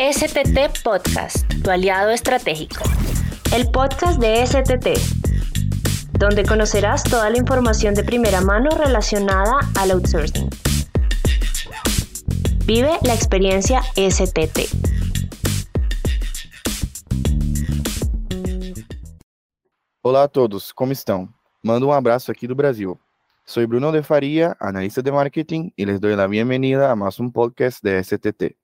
STT Podcast, tu aliado estratégico. El podcast de STT, donde conocerás toda la información de primera mano relacionada al outsourcing. Vive la experiencia STT. Olá a todos, como estão? Mando um abraço aqui do Brasil. Soy Bruno de Faría, analista de marketing, y les doy la bienvenida a más un podcast de STT,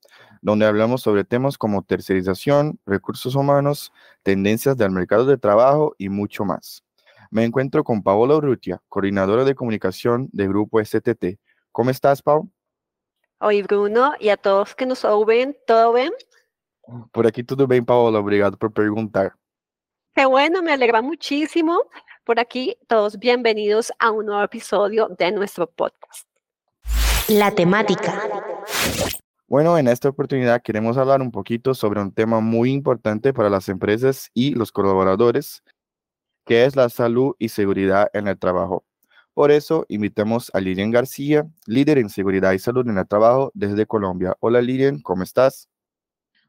donde hablamos sobre temas como tercerización, recursos humanos, tendencias del mercado de trabajo y mucho más. Me encuentro con Paola Urrutia, coordinadora de comunicación del grupo STT. ¿Cómo estás, Pau? Oi, Bruno, e a todos que nos ouvem, ¿todo bem? Por aqui tudo bem, Paola. Obrigado por perguntar. Qué bueno, me alegra muchísimo. Por aquí, todos bienvenidos a un nuevo episodio de nuestro podcast. La temática. Bueno, en esta oportunidad queremos hablar un poquito sobre un tema muy importante para las empresas y los colaboradores, que es la salud y seguridad en el trabajo. Por eso invitamos a Lilian García, líder en seguridad y salud en el trabajo desde Colombia. Hola Lilian, ¿cómo estás?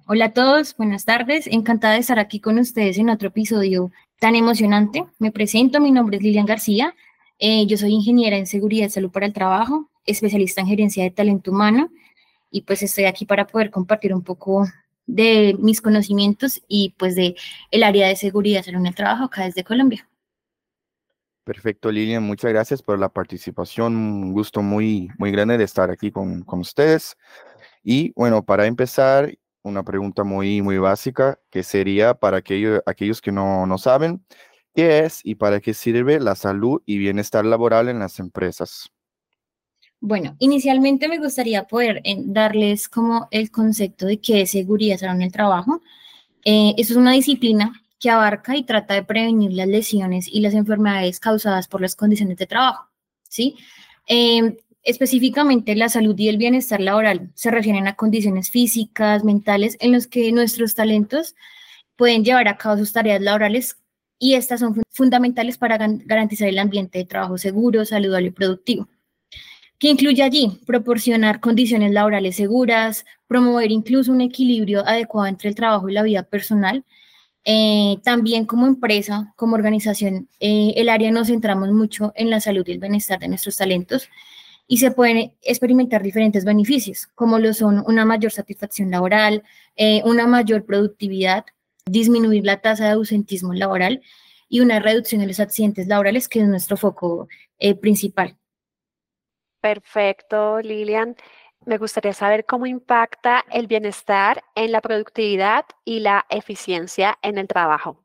Hola a todos, buenas tardes. Encantada de estar aquí con ustedes en otro episodio tan emocionante. Me presento, mi nombre es Lilian García. Eh, yo soy ingeniera en seguridad y salud para el trabajo, especialista en gerencia de talento humano y pues estoy aquí para poder compartir un poco de mis conocimientos y pues de el área de seguridad en el trabajo acá desde Colombia. Perfecto, Lilian, muchas gracias por la participación. Un gusto muy, muy grande de estar aquí con, con ustedes. Y bueno, para empezar, una pregunta muy, muy básica, que sería para aquellos, aquellos que no, no saben, ¿qué es y para qué sirve la salud y bienestar laboral en las empresas? Bueno, inicialmente me gustaría poder eh, darles como el concepto de qué es seguridad en el trabajo. Eh, es una disciplina que abarca y trata de prevenir las lesiones y las enfermedades causadas por las condiciones de trabajo, ¿sí? Eh, Específicamente, la salud y el bienestar laboral se refieren a condiciones físicas, mentales, en las que nuestros talentos pueden llevar a cabo sus tareas laborales y estas son fundamentales para garantizar el ambiente de trabajo seguro, saludable y productivo, que incluye allí proporcionar condiciones laborales seguras, promover incluso un equilibrio adecuado entre el trabajo y la vida personal. Eh, también como empresa, como organización, eh, el área nos centramos mucho en la salud y el bienestar de nuestros talentos y se pueden experimentar diferentes beneficios, como lo son una mayor satisfacción laboral, eh, una mayor productividad, disminuir la tasa de ausentismo laboral y una reducción de los accidentes laborales, que es nuestro foco principal. Perfecto, Lilian. Me gustaría saber cómo impacta el bienestar en la productividad y la eficiencia en el trabajo.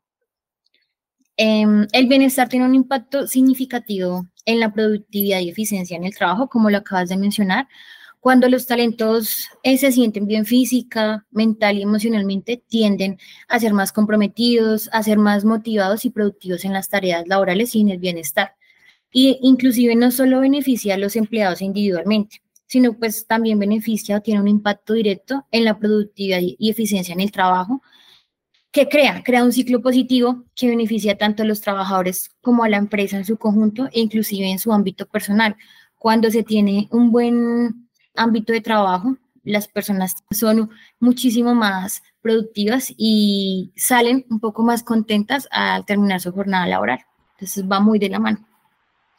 Em, el bienestar tiene un impacto significativo en la productividad y eficiencia en el trabajo, como lo acabas de mencionar. Cuando los talentos eh, se sienten bien física, mental y emocionalmente, tienden a ser más comprometidos, a ser más motivados y productivos en las tareas laborales y en el bienestar. Y inclusive no solo beneficia a los empleados individualmente, sino pues también beneficia o tiene un impacto directo en la productividad y eficiencia en el trabajo, que crea, crea un ciclo positivo que beneficia tanto a los trabajadores como a la empresa en su conjunto e inclusive en su ámbito personal. Cuando se tiene un buen ámbito de trabajo, las personas son muchísimo más productivas y salen un poco más contentas al terminar su jornada laboral. Entonces va muy de la mano.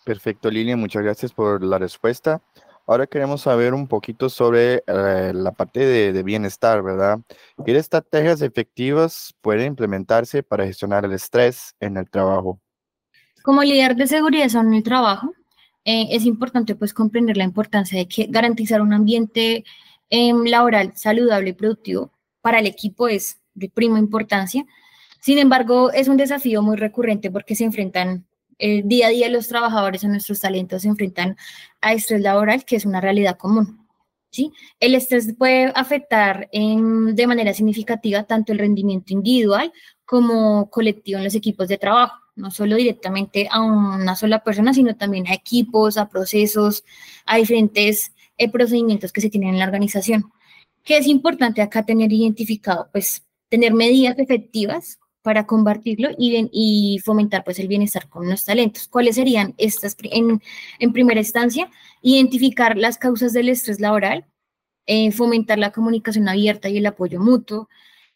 Perfecto, Lilia, muchas gracias por la respuesta. Ahora queremos saber un poquito sobre eh, la parte de, bienestar, ¿verdad? ¿Qué estrategias efectivas pueden implementarse para gestionar el estrés en el trabajo? Como líder de seguridad en el trabajo, eh, es importante pues comprender la importancia de que garantizar un ambiente em, laboral saludable y productivo para el equipo es de prima importancia. Sin embargo, es un desafío muy recurrente porque se enfrentan el día a día los trabajadores o nuestros talentos se enfrentan a estrés laboral, que es una realidad común. ¿sí? El estrés puede afectar de manera significativa tanto el rendimiento individual como colectivo en los equipos de trabajo, no solo directamente a una sola persona, sino también a equipos, a procesos, a diferentes eh, procedimientos que se tienen en la organización. ¿Qué es importante acá tener identificado? Pues tener medidas efectivas para combatirlo y, fomentar pues el bienestar con los talentos. ¿Cuáles serían estas? En, primera instancia, identificar las causas del estrés laboral, eh, fomentar la comunicación abierta y el apoyo mutuo,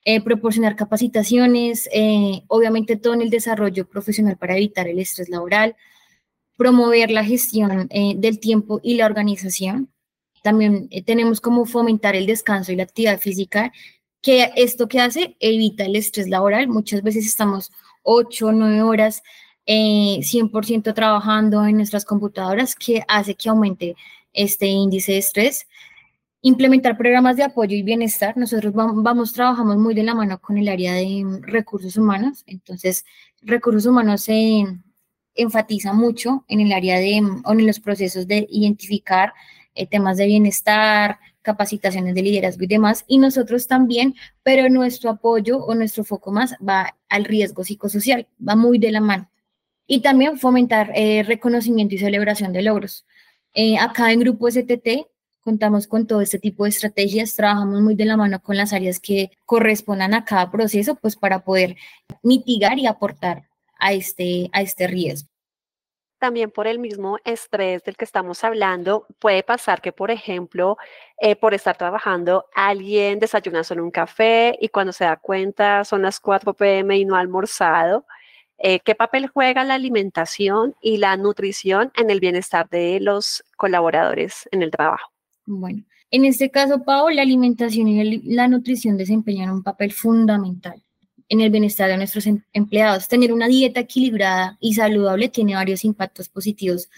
eh, proporcionar capacitaciones, eh, obviamente todo en el desarrollo profesional para evitar el estrés laboral, promover la gestión del tiempo y la organización. También tenemos como fomentar el descanso y la actividad física, que esto que hace evita el estrés laboral. Muchas veces estamos 8 o 9 horas 100% trabajando en nuestras computadoras, que hace que aumente este índice de estrés implementar programas de apoyo y bienestar. Nosotros vamos, trabajamos muy de la mano con el área de recursos humanos. Entonces, recursos humanos se enfatiza mucho en el área de, o en los procesos de identificar eh, temas de bienestar, capacitaciones de liderazgo y demás. Y nosotros también, pero nuestro apoyo o nuestro foco más va al riesgo psicosocial, va muy de la mano. Y también fomentar eh, reconocimiento y celebración de logros. Eh, acá en Grupo STT contamos con todo este tipo de estrategias, trabajamos muy de la mano con las áreas que correspondan a cada proceso, pues para poder mitigar y aportar a este, a este riesgo. También por el mismo estrés del que estamos hablando, puede pasar que, por ejemplo, eh, por estar trabajando, alguien desayuna solo un café y cuando se da cuenta son las 4 pm y no ha almorzado. Eh, ¿Qué papel juega la alimentación y la nutrición en el bienestar de los colaboradores en el trabajo? Bueno, en este caso, Pau, la alimentación y la nutrición desempeñan un papel fundamental en el bienestar de nuestros em-, empleados. Tener una dieta equilibrada y saludable tiene varios impactos positivos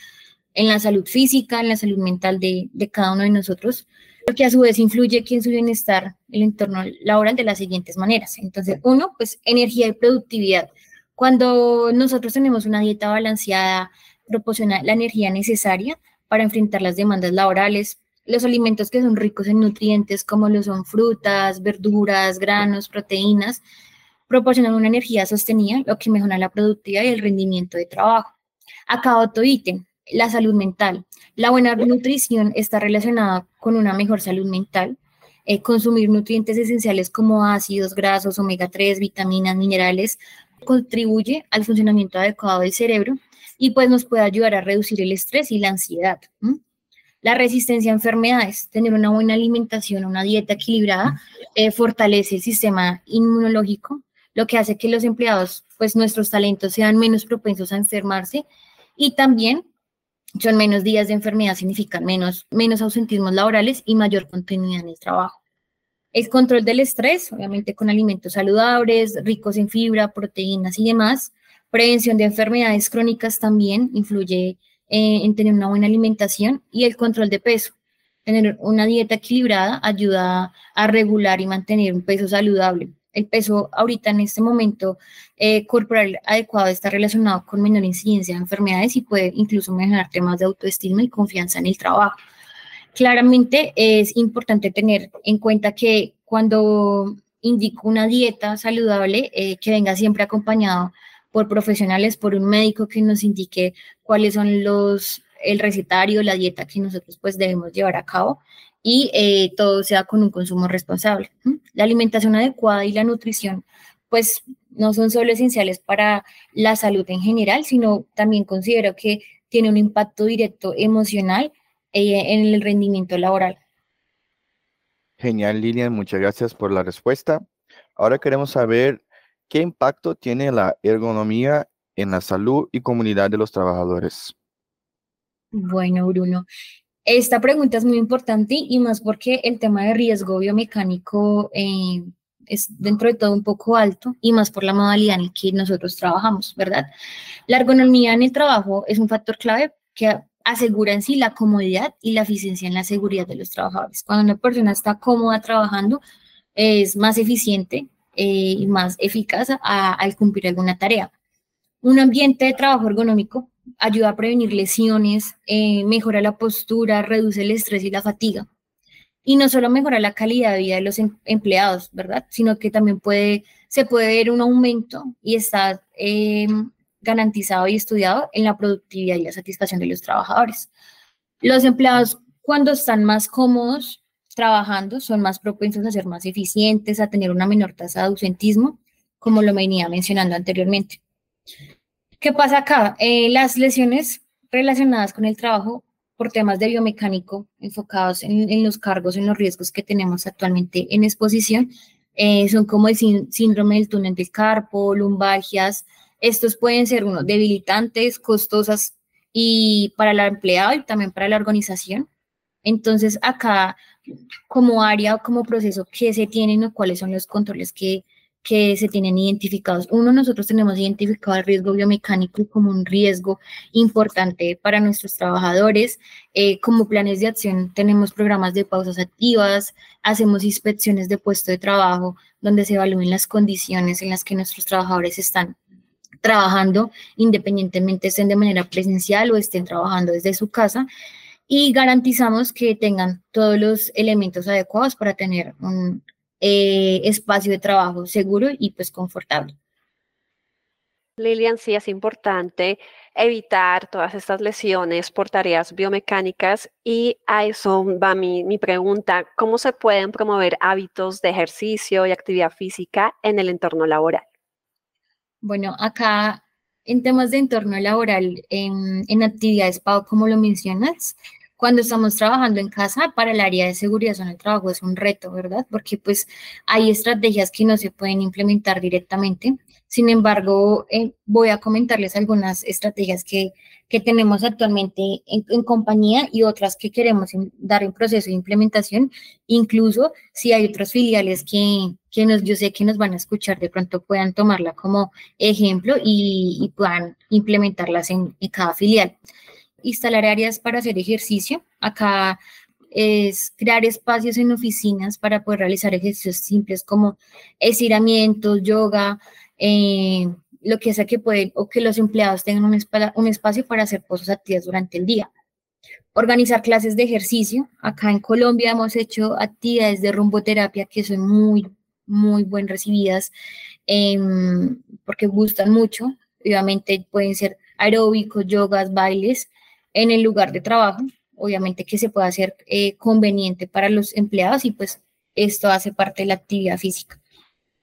en la salud física, en la salud mental de, cada uno de nosotros, lo que a su vez influye en su bienestar, el entorno laboral de las siguientes maneras. Entonces, uno, pues energía y productividad. Cuando nosotros tenemos una dieta balanceada, proporciona la energía necesaria para enfrentar las demandas laborales, los alimentos que son ricos en nutrientes, como lo son frutas, verduras, granos, proteínas, proporcionan una energía sostenida, lo que mejora la productividad y el rendimiento de trabajo. Acá otro ítem, la salud mental. La buena nutrición está relacionada con una mejor salud mental. Eh, consumir nutrientes esenciales como ácidos, grasos, omega 3, vitaminas, minerales, contribuye al funcionamiento adecuado del cerebro y pues nos puede ayudar a reducir el estrés y la ansiedad. La resistencia a enfermedades, tener una buena alimentación, una dieta equilibrada, eh, fortalece el sistema inmunológico, lo que hace que los empleados, pues nuestros talentos sean menos propensos a enfermarse y también son menos días de enfermedad, significan menos, menos ausentismos laborales y mayor continuidad en el trabajo. El control del estrés, obviamente con alimentos saludables, ricos en fibra, proteínas y demás. Prevención de enfermedades crónicas también influye eh, en tener una buena alimentación y el control de peso. Tener una dieta equilibrada ayuda a regular y mantener un peso saludable. El peso ahorita en este momento eh, corporal adecuado está relacionado con menor incidencia de enfermedades y puede incluso mejorar temas de autoestima y confianza en el trabajo. Claramente es importante tener en cuenta que cuando indico una dieta saludable, eh, que venga siempre acompañado por profesionales, por un médico que nos indique cuáles son los, el recetario, la dieta que nosotros pues debemos llevar a cabo y eh, todo sea con un consumo responsable. La alimentación adecuada y la nutrición pues no son solo esenciales para la salud en general, sino también considero que tiene un impacto directo emocional eh, en el rendimiento laboral. Genial, Lilian, muchas gracias por la respuesta. Ahora queremos saber ¿Qué impacto tiene la ergonomía en la salud y comunidad de los trabajadores? Bueno, Bruno, esta pregunta es muy importante y más porque el tema de riesgo biomecánico eh, es dentro de todo un poco alto y más por la modalidad en la que nosotros trabajamos, ¿verdad? La ergonomía en el trabajo es un factor clave que asegura en sí la comodidad y la eficiencia en la seguridad de los trabajadores. Cuando una persona está cómoda trabajando, es más eficiente, eh, y más eficaz al cumplir alguna tarea. Un ambiente de trabajo ergonómico ayuda a prevenir lesiones, eh, mejora la postura, reduce el estrés y la fatiga. Y no solo mejora la calidad de vida de los em, empleados, ¿verdad? Sino que también puede, se puede ver un aumento y está em, garantizado y estudiado en la productividad y la satisfacción de los trabajadores. Los empleados, cuando están más cómodos, trabajando son más propensos a ser más eficientes, a tener una menor tasa de ausentismo, como lo venía mencionando anteriormente. ¿Qué pasa acá? Eh, las lesiones relacionadas con el trabajo por temas de biomecánico enfocados en, los cargos, en los riesgos que tenemos actualmente en exposición. Eh, son como el síndrome del túnel del carpo, lumbalgias. Estos pueden ser uno, debilitantes, costosas y para el empleado y también para la organización. Entonces, acá, como área o como proceso, ¿qué se tienen o cuáles son los controles que, que se tienen identificados. Uno, nosotros tenemos identificado el riesgo biomecánico como un riesgo importante para nuestros trabajadores. Eh, como planes de acción tenemos programas de pausas activas, hacemos inspecciones de puesto de trabajo donde se evalúen las condiciones en las que nuestros trabajadores están trabajando, independientemente estén de manera presencial o estén trabajando desde su casa. Y garantizamos que tengan todos los elementos adecuados para tener un eh, espacio de trabajo seguro y pues confortable. Lilian, sí es importante evitar todas estas lesiones por tareas biomecánicas y a eso va mi, mi, pregunta, ¿cómo se pueden promover hábitos de ejercicio y actividad física en el entorno laboral? Bueno, acá en temas de entorno laboral, en, en actividades, Pau, como lo mencionas, cuando estamos trabajando en casa, para el área de seguridad en el trabajo es un reto, ¿verdad? Porque pues hay estrategias que no se pueden implementar directamente. Sin embargo, eh, voy a comentarles algunas estrategias que, que tenemos actualmente en, compañía y otras que queremos dar en proceso de implementación. Incluso si hay otras filiales que, que nos, yo sé que nos van a escuchar, de pronto puedan tomarla como ejemplo y, y puedan implementarlas en, en cada filial instalar áreas para hacer ejercicio. Acá es crear espacios en oficinas para poder realizar ejercicios simples como estiramientos, yoga, eh, lo que sea que pueden, o que los empleados tengan un, un espacio para hacer cosas activas durante el día. Organizar clases de ejercicio. Acá en Colombia hemos hecho actividades de rumboterapia que son muy, muy bien recibidas em, porque gustan mucho. Obviamente pueden ser aeróbicos, yogas, bailes en el lugar de trabajo, obviamente que se pueda hacer eh, conveniente para los empleados y pues esto hace parte de la actividad física.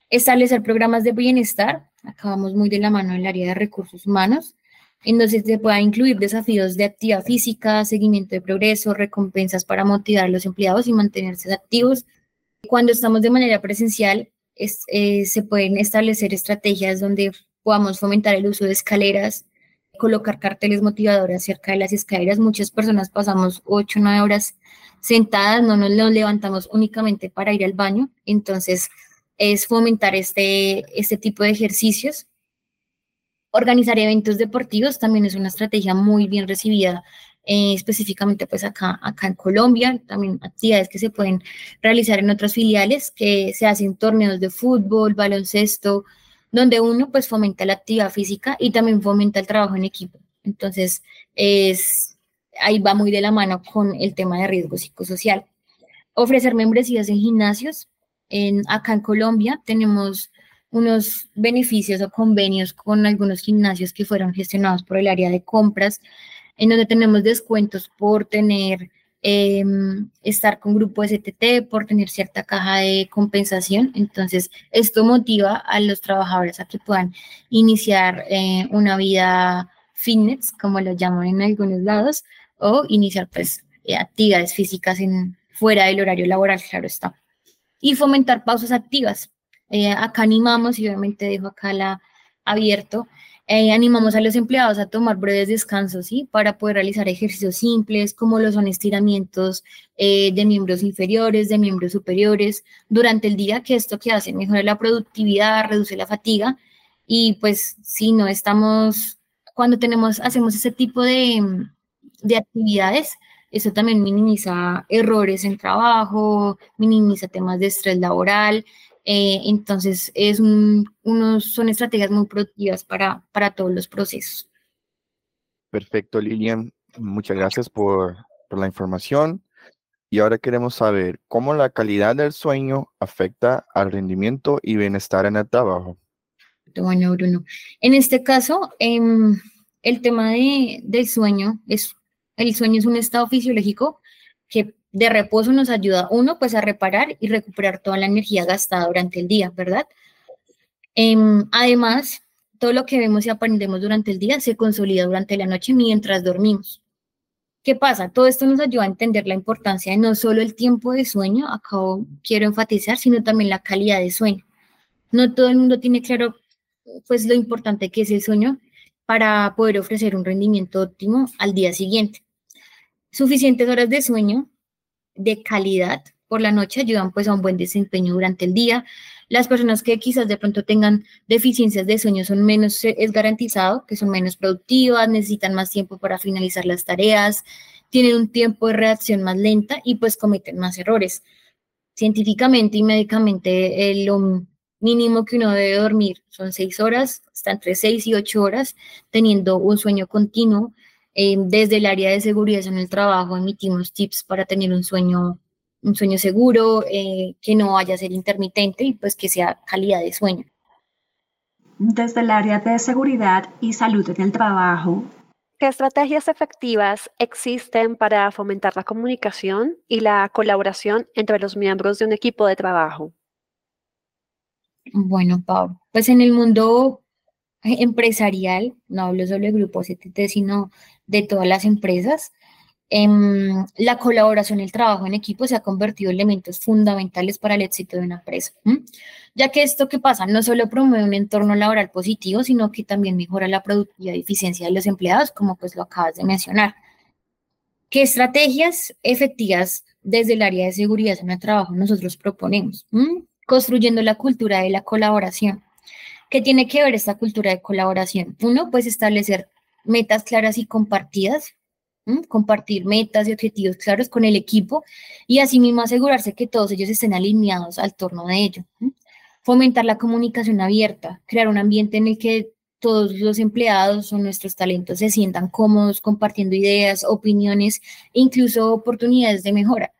Establecer programas de bienestar, acabamos muy de la mano en el área de recursos humanos, en donde se pueda incluir desafíos de actividad física, seguimiento de progreso, recompensas para motivar a los empleados y mantenerse activos. Cuando estamos de manera presencial, eh, se pueden establecer estrategias donde podamos fomentar el uso de escaleras, colocar carteles motivadores cerca de las escaleras. Muchas personas pasamos 8 o 9 horas sentadas, no nos levantamos únicamente para ir al baño. Entonces, es fomentar este, este tipo de ejercicios. Organizar eventos deportivos también es una estrategia muy bien recibida, eh, específicamente pues acá, acá en Colombia. También actividades que se pueden realizar en otras filiales, que se hacen torneos de fútbol, baloncesto, donde uno pues fomenta la actividad física y también fomenta el trabajo en equipo. Entonces, es, ahí va muy de la mano con el tema de riesgo psicosocial. Ofrecer membresías en gimnasios. En, acá en Colombia tenemos unos beneficios o convenios con algunos gimnasios que fueron gestionados por el área de compras, en donde tenemos descuentos por tener Em, estar con grupo STT, por tener cierta caja de compensación. Entonces, esto motiva a los trabajadores a que puedan iniciar eh, una vida fitness, como lo llaman en algunos lados, o iniciar pues eh, actividades físicas fuera del horario laboral, claro está. Y fomentar pausas activas. Eh, acá animamos, y obviamente dejo acá la abierto, eh, animamos a los empleados a tomar breves descansos, ¿sí? Para poder realizar ejercicios simples, como lo son estiramientos eh, de miembros inferiores, de miembros superiores, durante el día, que esto que hace mejora la productividad, reduce la fatiga, y pues si no estamos, cuando tenemos, hacemos ese tipo de, de actividades, eso también minimiza errores en trabajo, minimiza temas de estrés laboral, eh, entonces, es unos, son estrategias muy productivas para, para todos los procesos. Perfecto, Lilian. Muchas gracias por, por la información. Y ahora queremos saber cómo la calidad del sueño afecta al rendimiento y bienestar en el trabajo. Bueno, Bruno. En este caso, em, el tema de, del sueño es, el sueño es un estado fisiológico que de reposo nos ayuda, uno, pues a reparar y recuperar toda la energía gastada durante el día, ¿verdad? Em, además, todo lo que vemos y aprendemos durante el día se consolida durante la noche mientras dormimos. ¿Qué pasa? Todo esto nos ayuda a entender la importancia de no solo el tiempo de sueño, acabo quiero enfatizar, sino también la calidad de sueño. No todo el mundo tiene claro pues lo importante que es el sueño para poder ofrecer un rendimiento óptimo al día siguiente. Suficientes horas de sueño de calidad por la noche ayudan pues a un buen desempeño durante el día. Las personas que quizás de pronto tengan deficiencias de sueño son menos, es garantizado que son menos productivas, necesitan más tiempo para finalizar las tareas, tienen un tiempo de reacción más lenta y pues cometen más errores. Científicamente y médicamente, lo mínimo que uno debe dormir son seis horas, hasta entre seis y ocho horas, teniendo un sueño continuo. Eh, desde el área de seguridad en el trabajo emitimos tips para tener un sueño un sueño seguro, eh, que no vaya a ser intermitente y pues que sea calidad de sueño. Desde el área de seguridad y salud en el trabajo, ¿qué estrategias efectivas existen para fomentar la comunicación y la colaboración entre los miembros de un equipo de trabajo? Bueno, Pau, pues en el mundo empresarial, no hablo solo de Grupo CTT, sino de todas las empresas, Em, la colaboración el trabajo en equipo se ha convertido en elementos fundamentales para el éxito de una empresa, ya que esto que pasa no solo promueve un entorno laboral positivo, sino que también mejora la productividad y eficiencia de los empleados, como pues lo acabas de mencionar. ¿Qué estrategias efectivas desde el área de seguridad en el trabajo nosotros proponemos? Construyendo la cultura de la colaboración. ¿Qué tiene que ver esta cultura de colaboración? Uno, pues establecer metas claras y compartidas compartir metas y objetivos claros con el equipo y asimismo asegurarse que todos ellos estén alineados al torno de ello. Fomentar la comunicación abierta, crear un ambiente en el que todos los empleados o nuestros talentos se sientan cómodos compartiendo ideas, opiniones e incluso oportunidades de mejora.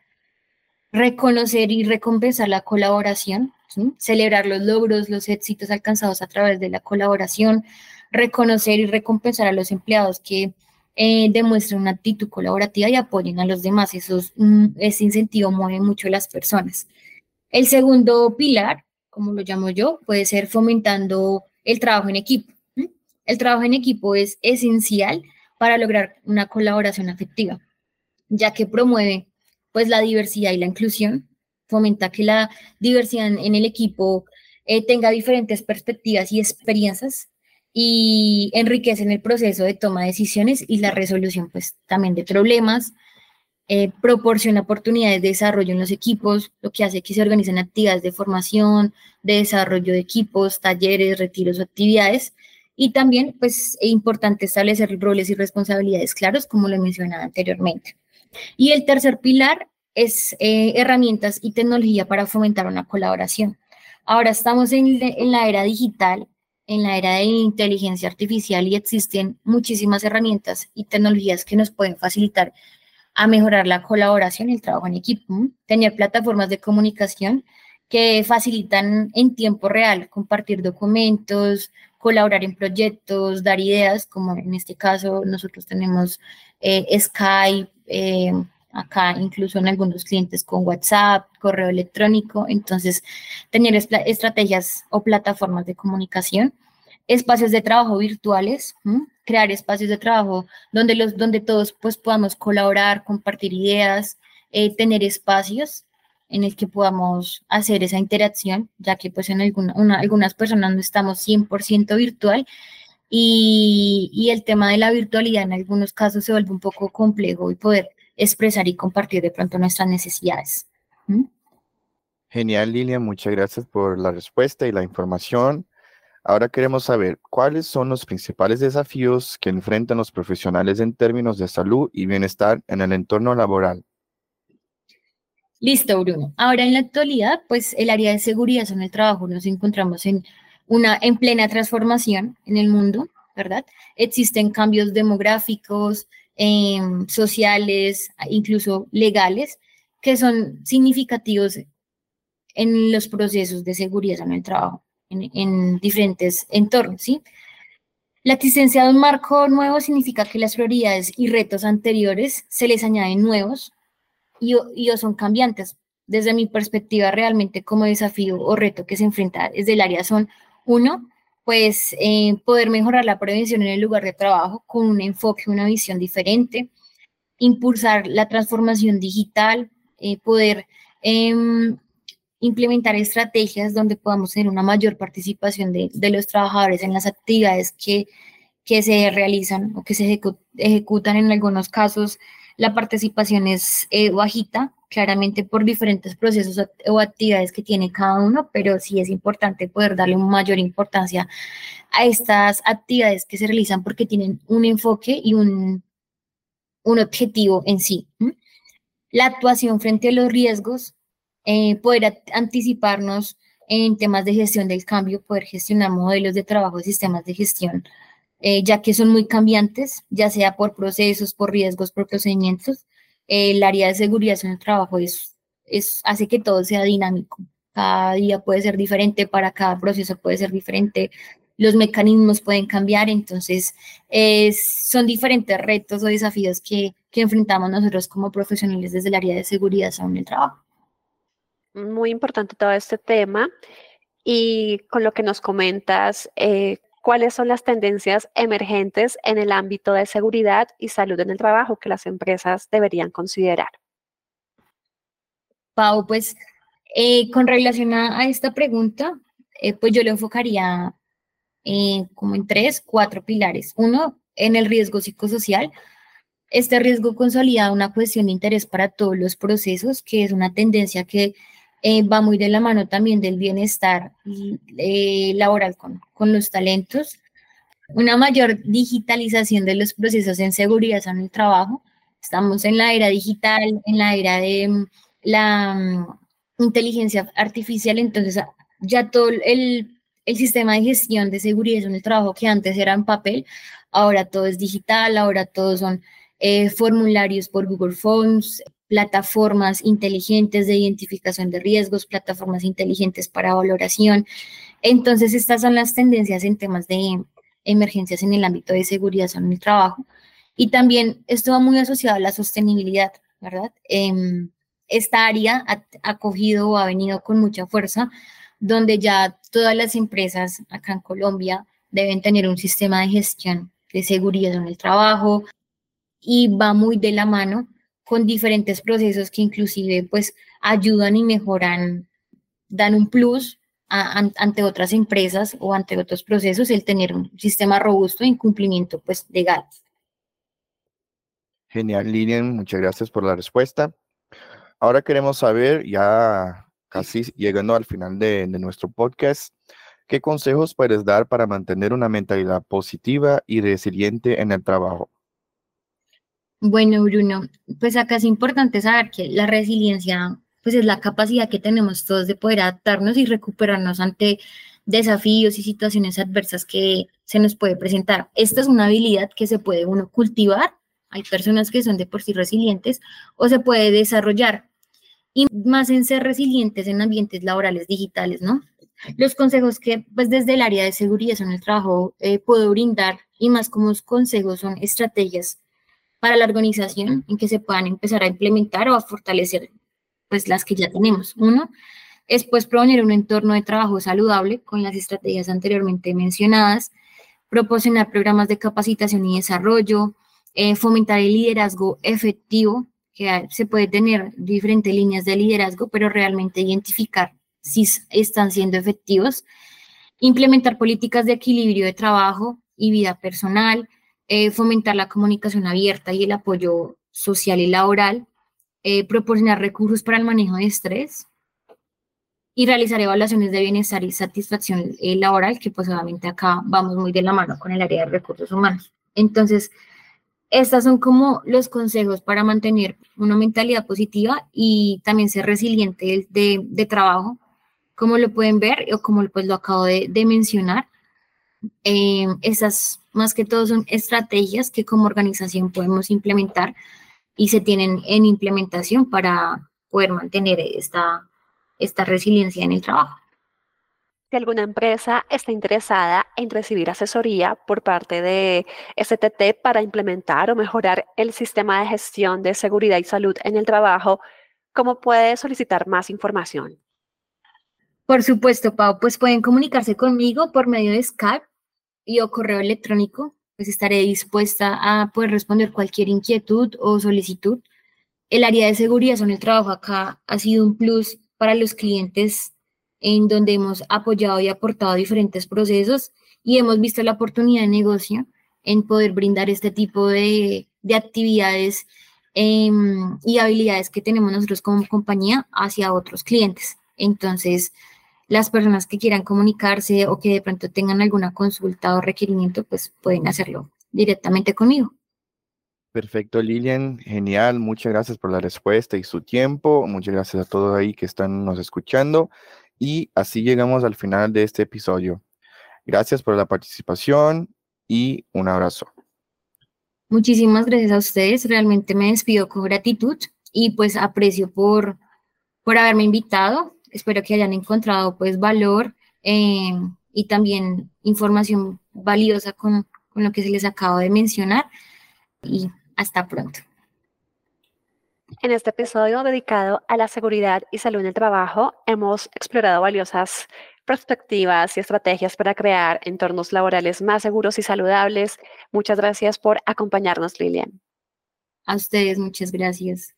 Reconocer y recompensar la colaboración, celebrar los logros, los éxitos alcanzados a través de la colaboración, reconocer y recompensar a los empleados que eh, demuestren una actitud colaborativa y apoyen a los demás. Eso mm, ese incentivo mueve mucho a las personas. El segundo pilar, como lo llamo yo, puede ser fomentando el trabajo en equipo. El trabajo en equipo es esencial para lograr una colaboración afectiva, ya que promueve pues la diversidad y la inclusión, fomenta que la diversidad en el equipo eh, tenga diferentes perspectivas y experiencias y enriquecen el proceso de toma de decisiones y la resolución pues también de problemas, eh, proporciona oportunidades de desarrollo en los equipos, lo que hace que se organicen actividades de formación, de desarrollo de equipos, talleres, retiros actividades. Y también, pues, es importante establecer roles y responsabilidades claros, como lo mencionaba anteriormente. Y el tercer pilar es eh, herramientas y tecnología para fomentar una colaboración. Ahora estamos en, en la era digital en la era de inteligencia artificial y existen muchísimas herramientas y tecnologías que nos pueden facilitar a mejorar la colaboración y el trabajo en equipo. Tener plataformas de comunicación que facilitan en tiempo real compartir documentos, colaborar en proyectos, dar ideas, como en este caso nosotros tenemos eh, Skype, eh, acá incluso en algunos clientes con WhatsApp, correo electrónico, entonces tener estrategias o plataformas de comunicación, espacios de trabajo virtuales, crear espacios de trabajo donde, los, donde todos pues podamos colaborar, compartir ideas, eh, tener espacios en el que podamos hacer esa interacción, ya que pues en algunas personas no estamos 100% virtual. Y, y el tema de la virtualidad en algunos casos se vuelve un poco complejo y poder expresar y compartir de pronto nuestras necesidades. ¿Mm? Genial, Lilian, muchas gracias por la respuesta y la información. Ahora queremos saber cuáles son los principales desafíos que enfrentan los profesionales en términos de salud y bienestar en el entorno laboral. Listo, Bruno. Ahora en la actualidad, pues el área de seguridad en el trabajo nos encontramos en una en plena transformación en el mundo, ¿verdad? Existen cambios demográficos, Em, sociales, incluso legales, que son significativos en los procesos de seguridad en el trabajo, en, diferentes entornos, ¿sí? La existencia de un marco nuevo significa que las prioridades y retos anteriores se les añaden nuevos y, y o son cambiantes. Desde mi perspectiva, realmente como desafío o reto que se enfrenta desde el área son, uno, pues eh, poder mejorar la prevención en el lugar de trabajo con un enfoque, una visión diferente, impulsar la transformación digital, eh, poder em, implementar estrategias donde podamos tener una mayor participación de, los trabajadores en las actividades que, que se realizan o que se ejecutan en algunos casos. La participación es eh, bajita, claramente por diferentes procesos o actividades que tiene cada uno, pero sí es importante poder darle mayor importancia a estas actividades que se realizan porque tienen un enfoque y un, un objetivo en sí. La actuación frente a los riesgos, eh, poder anticiparnos en temas de gestión del cambio, poder gestionar modelos de trabajo y sistemas de gestión, eh, ya que son muy cambiantes, ya sea por procesos, por riesgos, por procedimientos. El área de seguridad en el trabajo es, es, hace que todo sea dinámico. Cada día puede ser diferente, para cada proceso puede ser diferente, los mecanismos pueden cambiar, entonces son diferentes retos o desafíos que, que, enfrentamos nosotros como profesionales desde el área de seguridad en el trabajo. Muy importante todo este tema y con lo que nos comentas, eh, ¿cuáles son las tendencias emergentes en el ámbito de seguridad y salud en el trabajo que las empresas deberían considerar? Pau, pues eh, con relación a, esta pregunta, eh, pues yo le enfocaría eh, como en tres, cuatro pilares. Uno, en el riesgo psicosocial. Este riesgo consolida una cuestión de interés para todos los procesos, que es una tendencia que eh, va muy de la mano también del bienestar eh, laboral con, con los talentos. Una mayor digitalización de los procesos en seguridad en el trabajo. Estamos en la era digital, en la era de mm, la mm, inteligencia artificial, entonces ya todo el el sistema de gestión de seguridad en el trabajo que antes era en papel, ahora todo es digital, ahora todos son eh, formularios por Google Forms, plataformas inteligentes de identificación de riesgos, plataformas inteligentes para valoración. Entonces, estas son las tendencias en temas de emergencias en el ámbito de seguridad en el trabajo. Y también esto va muy asociado a la sostenibilidad, ¿verdad? Em, esta área ha, ha cogido o ha venido con mucha fuerza donde ya todas las empresas acá en Colombia deben tener un sistema de gestión de seguridad en el trabajo y va muy de la mano con diferentes procesos que inclusive pues ayudan y mejoran, dan un plus ante otras empresas o ante otros procesos el tener un sistema robusto en cumplimiento pues legal. Genial, Lilian, muchas gracias por la respuesta. Ahora queremos saber, ya casi llegando al final de, nuestro podcast, ¿qué consejos puedes dar para mantener una mentalidad positiva y resiliente en el trabajo? Bueno, Bruno, pues acá es importante saber que la resiliencia pues es la capacidad que tenemos todos de poder adaptarnos y recuperarnos ante desafíos y situaciones adversas que se nos puede presentar. Esta es una habilidad que se puede uno cultivar, hay personas que son de por sí resilientes, o se puede desarrollar y más en ser resilientes en ambientes laborales digitales, ¿no? Los consejos que pues desde el área de seguridad en el trabajo eh, puedo brindar y más como consejos son estrategias para la organización en que se puedan empezar a implementar o a fortalecer pues las que ya tenemos. Uno es pues proponer un entorno de trabajo saludable con las estrategias anteriormente mencionadas, proporcionar programas de capacitación y desarrollo, eh, fomentar el liderazgo efectivo que se puede tener diferentes líneas de liderazgo, pero realmente identificar si están siendo efectivos, implementar políticas de equilibrio de trabajo y vida personal, eh, fomentar la comunicación abierta y el apoyo social y laboral, eh, proporcionar recursos para el manejo de estrés y realizar evaluaciones de bienestar y satisfacción eh, laboral, que pues obviamente acá vamos muy de la mano con el área de recursos humanos. Entonces, estos son como los consejos para mantener una mentalidad positiva y también ser resiliente de, trabajo, como lo pueden ver o como pues lo acabo de, mencionar. Eh, esas más que todo son estrategias que como organización podemos implementar y se tienen en implementación para poder mantener esta, esta resiliencia en el trabajo. Si alguna empresa está interesada en recibir asesoría por parte de STT para implementar o mejorar el sistema de gestión de seguridad y salud en el trabajo, ¿cómo puede solicitar más información? Por supuesto, Pau, pues pueden comunicarse conmigo por medio de Skype y o correo electrónico pues estaré dispuesta a poder responder cualquier inquietud o solicitud. El área de seguridad en el trabajo acá ha sido un plus para los clientes en donde hemos apoyado y aportado diferentes procesos y hemos visto la oportunidad de negocio en poder brindar este tipo de, de actividades em, y habilidades que tenemos nosotros como compañía hacia otros clientes. Entonces, las personas que quieran comunicarse o que de pronto tengan alguna consulta o requerimiento, pues pueden hacerlo directamente conmigo. Perfecto, Lilian. Genial. Muchas gracias por la respuesta y su tiempo. Muchas gracias a todos ahí que están nos escuchando. Y así llegamos al final de este episodio. Gracias por la participación y un abrazo. Muchísimas gracias a ustedes. Realmente me despido con gratitud y pues aprecio por, por haberme invitado. Espero que hayan encontrado pues valor eh, y también información valiosa con, con lo que se les acabo de mencionar. Y hasta pronto. En este episodio dedicado a la seguridad y salud en el trabajo, hemos explorado valiosas perspectivas y estrategias para crear entornos laborales más seguros y saludables. Muchas gracias por acompañarnos, Lilian. A ustedes, muchas gracias.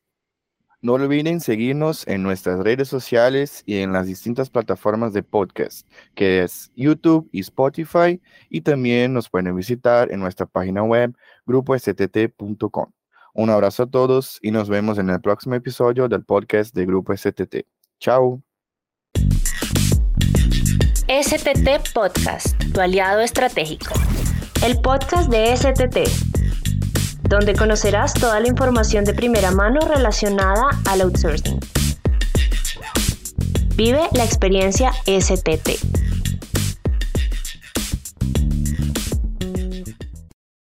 No olviden seguirnos en nuestras redes sociales y en las distintas plataformas de podcast, que es YouTube y Spotify, y también nos pueden visitar en nuestra página web grupostt.com. Un abrazo a todos y nos vemos en el próximo episodio del podcast de Grupo STT. Chao. STT Podcast, tu aliado estratégico. El podcast de STT, donde conocerás toda la información de primera mano relacionada al outsourcing. Vive la experiencia STT.